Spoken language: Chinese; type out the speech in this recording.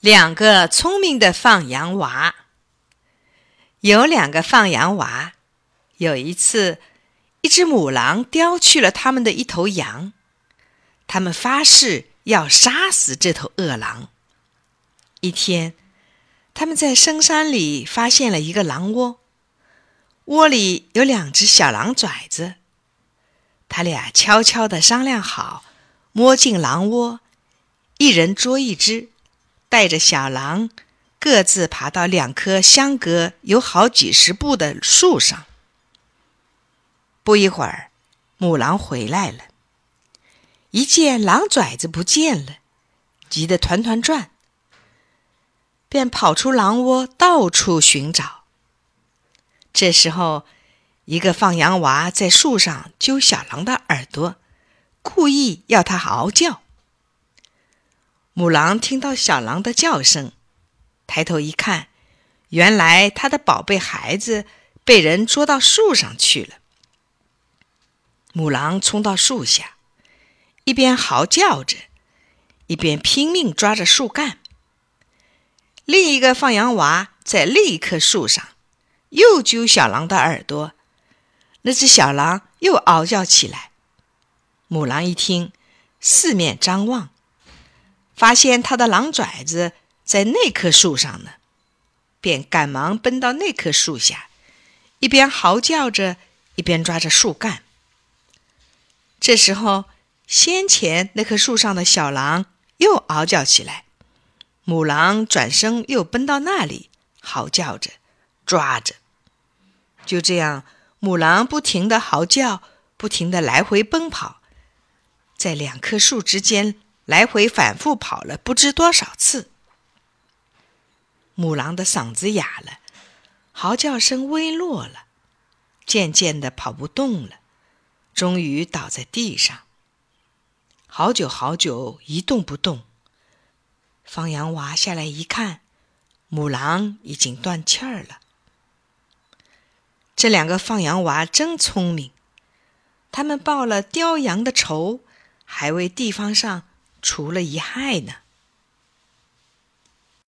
两个聪明的放羊娃。有两个放羊娃，有一次，一只母狼叼去了他们的一头羊，他们发誓要杀死这头恶狼。一天，他们在深山里发现了一个狼窝，窝里有两只小狼崽子。他俩悄悄地商量好，摸进狼窝，一人捉一只。带着小狼，各自爬到两棵相隔有好几十步的树上。不一会儿，母狼回来了，一见狼崽子不见了，急得团团转，便跑出狼窝，到处寻找。这时候，一个放羊娃在树上揪小狼的耳朵，故意要它嗷叫。母狼听到小狼的叫声，抬头一看，原来它的宝贝孩子被人捉到树上去了。母狼冲到树下，一边嚎叫着，一边拼命抓着树干。另一个放羊娃在另一棵树上又揪小狼的耳朵，那只小狼又嗷叫起来。母狼一听，四面张望。发现他的狼崽子在那棵树上呢，便赶忙奔到那棵树下，一边嚎叫着，一边抓着树干。这时候，先前那棵树上的小狼又嗷叫起来，母狼转身又奔到那里，嚎叫着，抓着。就这样，母狼不停的嚎叫，不停的来回奔跑，在两棵树之间。来回反复跑了不知多少次，母狼的嗓子哑了，嚎叫声微弱了，渐渐的跑不动了，终于倒在地上。好久好久一动不动。放羊娃下来一看，母狼已经断气儿了。这两个放羊娃真聪明，他们报了叼羊的仇，还为地方上。除了一害呢。